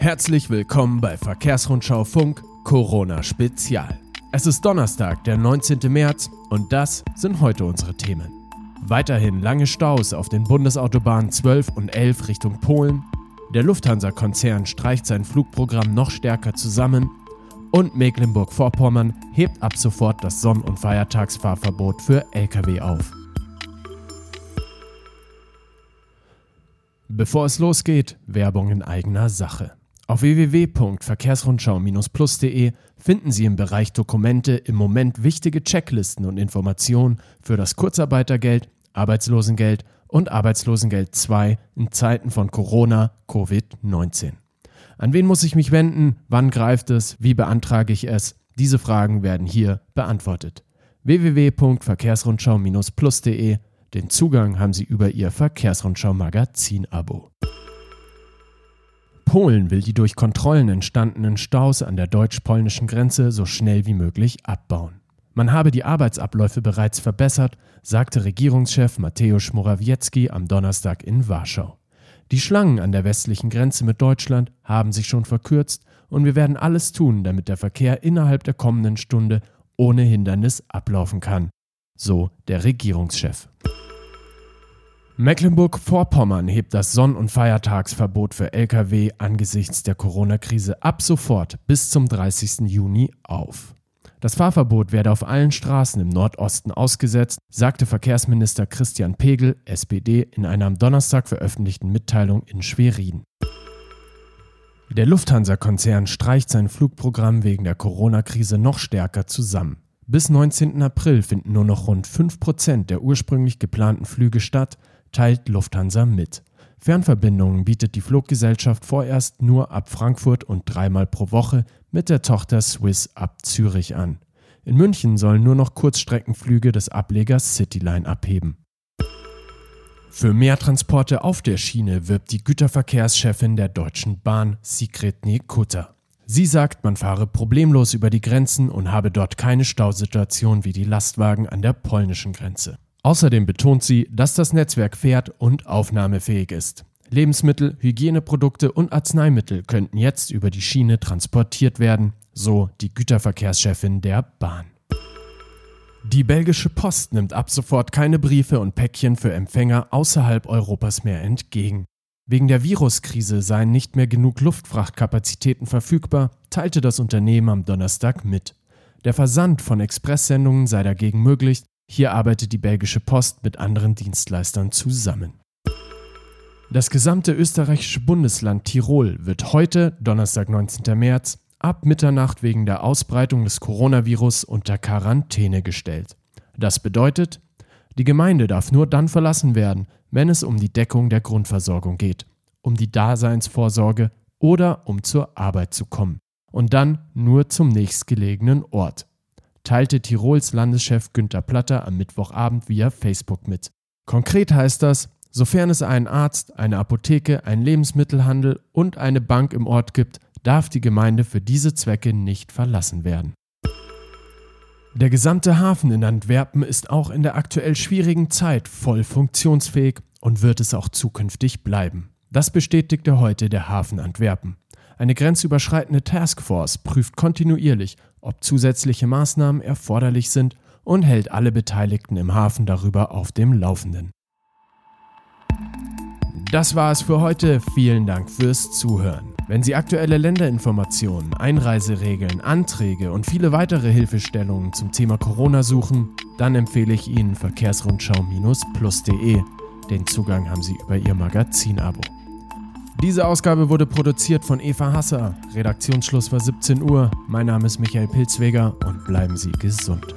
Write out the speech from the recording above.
Herzlich willkommen bei Verkehrsrundschau Funk Corona Spezial. Es ist Donnerstag, der 19. März und das sind heute unsere Themen. Weiterhin lange Staus auf den Bundesautobahnen 12 und 11 Richtung Polen. Der Lufthansa-Konzern streicht sein Flugprogramm noch stärker zusammen. Und Mecklenburg-Vorpommern hebt ab sofort das Sonn- und Feiertagsfahrverbot für Lkw auf. Bevor es losgeht, Werbung in eigener Sache. Auf www.verkehrsrundschau-plus.de finden Sie im Bereich Dokumente im Moment wichtige Checklisten und Informationen für das Kurzarbeitergeld, Arbeitslosengeld und Arbeitslosengeld 2 in Zeiten von Corona, Covid-19. An wen muss ich mich wenden? Wann greift es? Wie beantrage ich es? Diese Fragen werden hier beantwortet. www.verkehrsrundschau-plus.de Den Zugang haben Sie über Ihr Verkehrsrundschau-Magazin-Abo. Polen will die durch Kontrollen entstandenen Staus an der deutsch-polnischen Grenze so schnell wie möglich abbauen. Man habe die Arbeitsabläufe bereits verbessert, sagte Regierungschef Mateusz Morawiecki am Donnerstag in Warschau. Die Schlangen an der westlichen Grenze mit Deutschland haben sich schon verkürzt und wir werden alles tun, damit der Verkehr innerhalb der kommenden Stunde ohne Hindernis ablaufen kann, so der Regierungschef. Mecklenburg-Vorpommern hebt das Sonn- und Feiertagsverbot für Lkw angesichts der Corona-Krise ab sofort bis zum 30. Juni auf. Das Fahrverbot werde auf allen Straßen im Nordosten ausgesetzt, sagte Verkehrsminister Christian Pegel, SPD, in einer am Donnerstag veröffentlichten Mitteilung in Schwerin. Der Lufthansa-Konzern streicht sein Flugprogramm wegen der Corona-Krise noch stärker zusammen. Bis 19. April finden nur noch rund 5% der ursprünglich geplanten Flüge statt, teilt Lufthansa mit. Fernverbindungen bietet die Fluggesellschaft vorerst nur ab Frankfurt und dreimal pro Woche mit der Tochter Swiss ab Zürich an. In München sollen nur noch Kurzstreckenflüge des Ablegers Cityline abheben. Für mehr Transporte auf der Schiene wirbt die Güterverkehrschefin der Deutschen Bahn, Sigrid Kutter. Sie sagt, man fahre problemlos über die Grenzen und habe dort keine Stausituation wie die Lastwagen an der polnischen Grenze. Außerdem betont sie, dass das Netzwerk fährt und aufnahmefähig ist. Lebensmittel, Hygieneprodukte und Arzneimittel könnten jetzt über die Schiene transportiert werden, so die Güterverkehrschefin der Bahn. Die belgische Post nimmt ab sofort keine Briefe und Päckchen für Empfänger außerhalb Europas mehr entgegen. Wegen der Viruskrise seien nicht mehr genug Luftfrachtkapazitäten verfügbar, teilte das Unternehmen am Donnerstag mit. Der Versand von Expresssendungen sei dagegen möglich, hier arbeitet die belgische Post mit anderen Dienstleistern zusammen. Das gesamte österreichische Bundesland Tirol wird heute, Donnerstag, 19. März, ab Mitternacht wegen der Ausbreitung des Coronavirus unter Quarantäne gestellt. Das bedeutet, die Gemeinde darf nur dann verlassen werden, wenn es um die Deckung der Grundversorgung geht, um die Daseinsvorsorge oder um zur Arbeit zu kommen. Und dann nur zum nächstgelegenen Ort teilte Tirols Landeschef Günter Platter am Mittwochabend via Facebook mit. Konkret heißt das, sofern es einen Arzt, eine Apotheke, einen Lebensmittelhandel und eine Bank im Ort gibt, darf die Gemeinde für diese Zwecke nicht verlassen werden. Der gesamte Hafen in Antwerpen ist auch in der aktuell schwierigen Zeit voll funktionsfähig und wird es auch zukünftig bleiben. Das bestätigte heute der Hafen Antwerpen. Eine grenzüberschreitende Taskforce prüft kontinuierlich, ob zusätzliche Maßnahmen erforderlich sind und hält alle Beteiligten im Hafen darüber auf dem Laufenden. Das war es für heute. Vielen Dank fürs Zuhören. Wenn Sie aktuelle Länderinformationen, Einreiseregeln, Anträge und viele weitere Hilfestellungen zum Thema Corona suchen, dann empfehle ich Ihnen verkehrsrundschau-plus.de. Den Zugang haben Sie über Ihr Magazin-Abo. Diese Ausgabe wurde produziert von Eva Hasser. Redaktionsschluss war 17 Uhr. Mein Name ist Michael Pilzweger und bleiben Sie gesund.